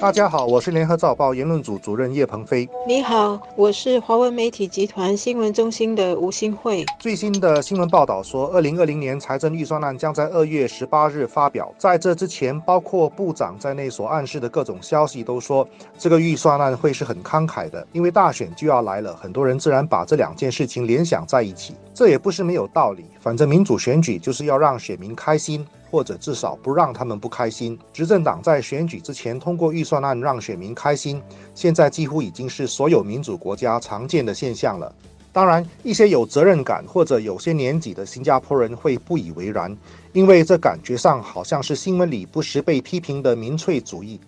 大家好，我是联合早报言论组主任叶鹏飞。你好，我是华文媒体集团新闻中心的吴新慧。最新的新闻报道说，二零二零年财政预算案将在二月十八日发表。在这之前，包括部长在内所暗示的各种消息都说，这个预算案会是很慷慨的，因为大选就要来了，很多人自然把这两件事情联想在一起。这也不是没有道理，反正民主选举就是要让选民开心。或者至少不让他们不开心。执政党在选举之前通过预算案让选民开心，现在几乎已经是所有民主国家常见的现象了。当然，一些有责任感或者有些年纪的新加坡人会不以为然，因为这感觉上好像是新闻里不时被批评的民粹主义。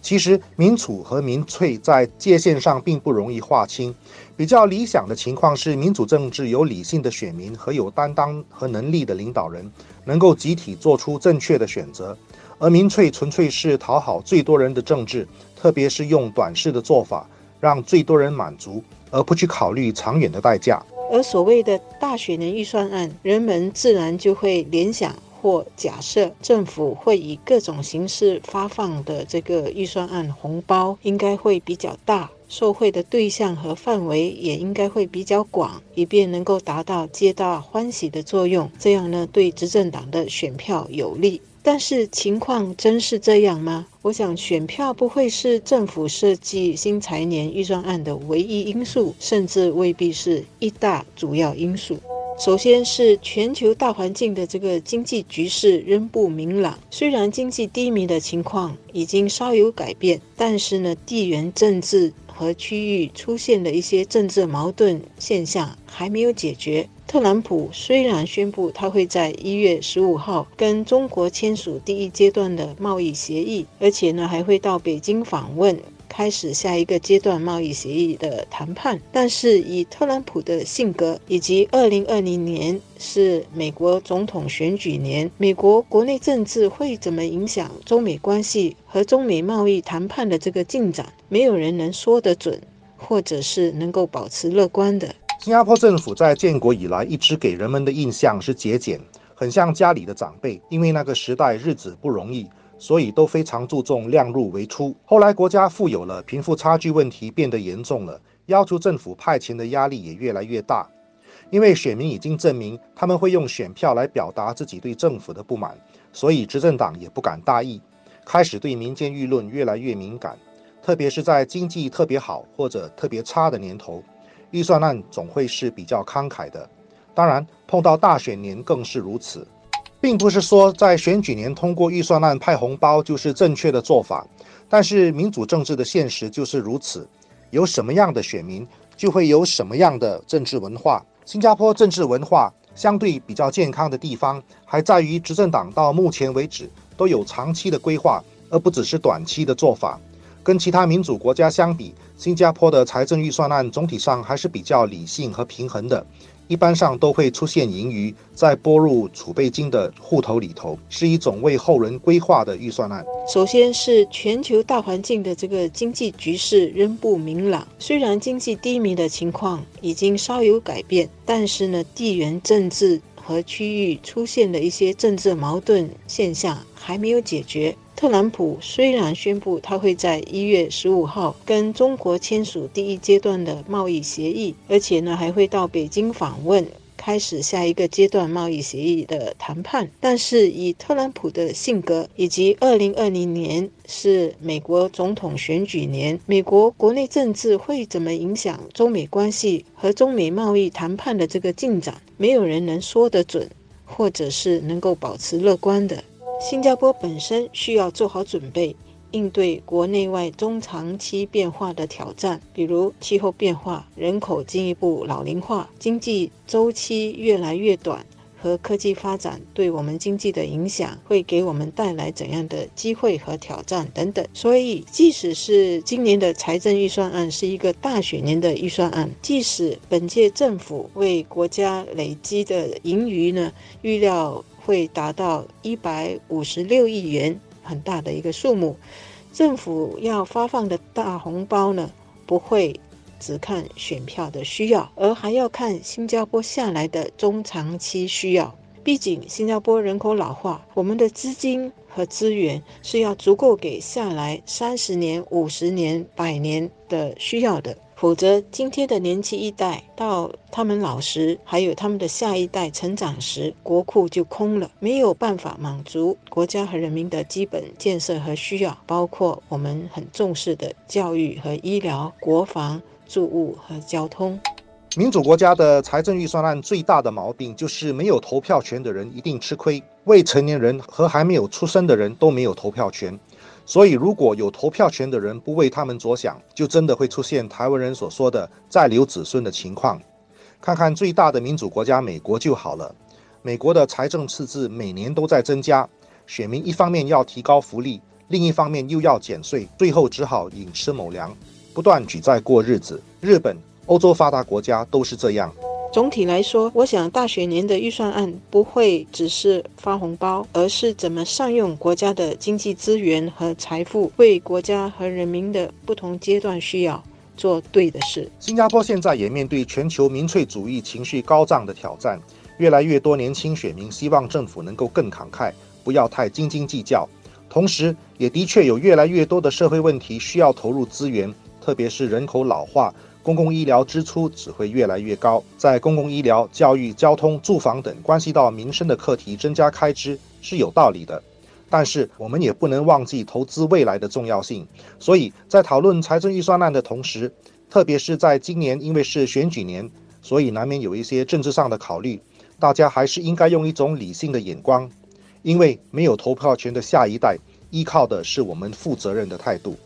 其实，民主和民粹在界限上并不容易划清。比较理想的情况是，民主政治有理性的选民和有担当和能力的领导人，能够集体做出正确的选择；而民粹纯粹是讨好最多人的政治，特别是用短视的做法，让最多人满足，而不去考虑长远的代价。而所谓的大选年预算案，人们自然就会联想。或假设政府会以各种形式发放的这个预算案红包，应该会比较大，受贿的对象和范围也应该会比较广，以便能够达到皆大欢喜的作用。这样呢，对执政党的选票有利。但是情况真是这样吗？我想选票不会是政府设计新财年预算案的唯一因素，甚至未必是一大主要因素。首先是全球大环境的这个经济局势仍不明朗，虽然经济低迷的情况已经稍有改变，但是呢，地缘政治和区域出现的一些政治矛盾现象还没有解决。特朗普虽然宣布他会在一月十五号跟中国签署第一阶段的贸易协议，而且呢还会到北京访问。开始下一个阶段贸易协议的谈判，但是以特朗普的性格，以及二零二零年是美国总统选举年，美国国内政治会怎么影响中美关系和中美贸易谈判的这个进展，没有人能说得准，或者是能够保持乐观的。新加坡政府在建国以来一直给人们的印象是节俭，很像家里的长辈，因为那个时代日子不容易。所以都非常注重量入为出。后来国家富有了，贫富差距问题变得严重了，要求政府派钱的压力也越来越大。因为选民已经证明他们会用选票来表达自己对政府的不满，所以执政党也不敢大意，开始对民间舆论越来越敏感。特别是在经济特别好或者特别差的年头，预算案总会是比较慷慨的。当然，碰到大选年更是如此。并不是说在选举年通过预算案派红包就是正确的做法，但是民主政治的现实就是如此。有什么样的选民，就会有什么样的政治文化。新加坡政治文化相对比较健康的地方，还在于执政党到目前为止都有长期的规划，而不只是短期的做法。跟其他民主国家相比，新加坡的财政预算案总体上还是比较理性和平衡的。一般上都会出现盈余，再拨入储备金的户头里头，是一种为后人规划的预算案。首先是全球大环境的这个经济局势仍不明朗，虽然经济低迷的情况已经稍有改变，但是呢，地缘政治和区域出现的一些政治矛盾现象还没有解决。特朗普虽然宣布他会在一月十五号跟中国签署第一阶段的贸易协议，而且呢还会到北京访问，开始下一个阶段贸易协议的谈判。但是以特朗普的性格，以及二零二零年是美国总统选举年，美国国内政治会怎么影响中美关系和中美贸易谈判的这个进展，没有人能说得准，或者是能够保持乐观的。新加坡本身需要做好准备，应对国内外中长期变化的挑战，比如气候变化、人口进一步老龄化、经济周期越来越短和科技发展对我们经济的影响，会给我们带来怎样的机会和挑战等等。所以，即使是今年的财政预算案是一个大选年的预算案，即使本届政府为国家累积的盈余呢，预料。会达到一百五十六亿元，很大的一个数目。政府要发放的大红包呢，不会只看选票的需要，而还要看新加坡下来的中长期需要。毕竟新加坡人口老化，我们的资金和资源是要足够给下来三十年、五十年、百年的需要的。否则，今天的年轻一代到他们老时，还有他们的下一代成长时，国库就空了，没有办法满足国家和人民的基本建设和需要，包括我们很重视的教育和医疗、国防、住物和交通。民主国家的财政预算案最大的毛病就是没有投票权的人一定吃亏，未成年人和还没有出生的人都没有投票权。所以，如果有投票权的人不为他们着想，就真的会出现台湾人所说的再留子孙的情况。看看最大的民主国家美国就好了。美国的财政赤字每年都在增加，选民一方面要提高福利，另一方面又要减税，最后只好寅吃卯粮，不断举债过日子。日本、欧洲发达国家都是这样。总体来说，我想大选年的预算案不会只是发红包，而是怎么善用国家的经济资源和财富，为国家和人民的不同阶段需要做对的事。新加坡现在也面对全球民粹主义情绪高涨的挑战，越来越多年轻选民希望政府能够更慷慨，不要太斤斤计较。同时，也的确有越来越多的社会问题需要投入资源，特别是人口老化。公共医疗支出只会越来越高，在公共医疗、教育、交通、住房等关系到民生的课题增加开支是有道理的，但是我们也不能忘记投资未来的重要性。所以在讨论财政预算案的同时，特别是在今年，因为是选举年，所以难免有一些政治上的考虑，大家还是应该用一种理性的眼光，因为没有投票权的下一代，依靠的是我们负责任的态度。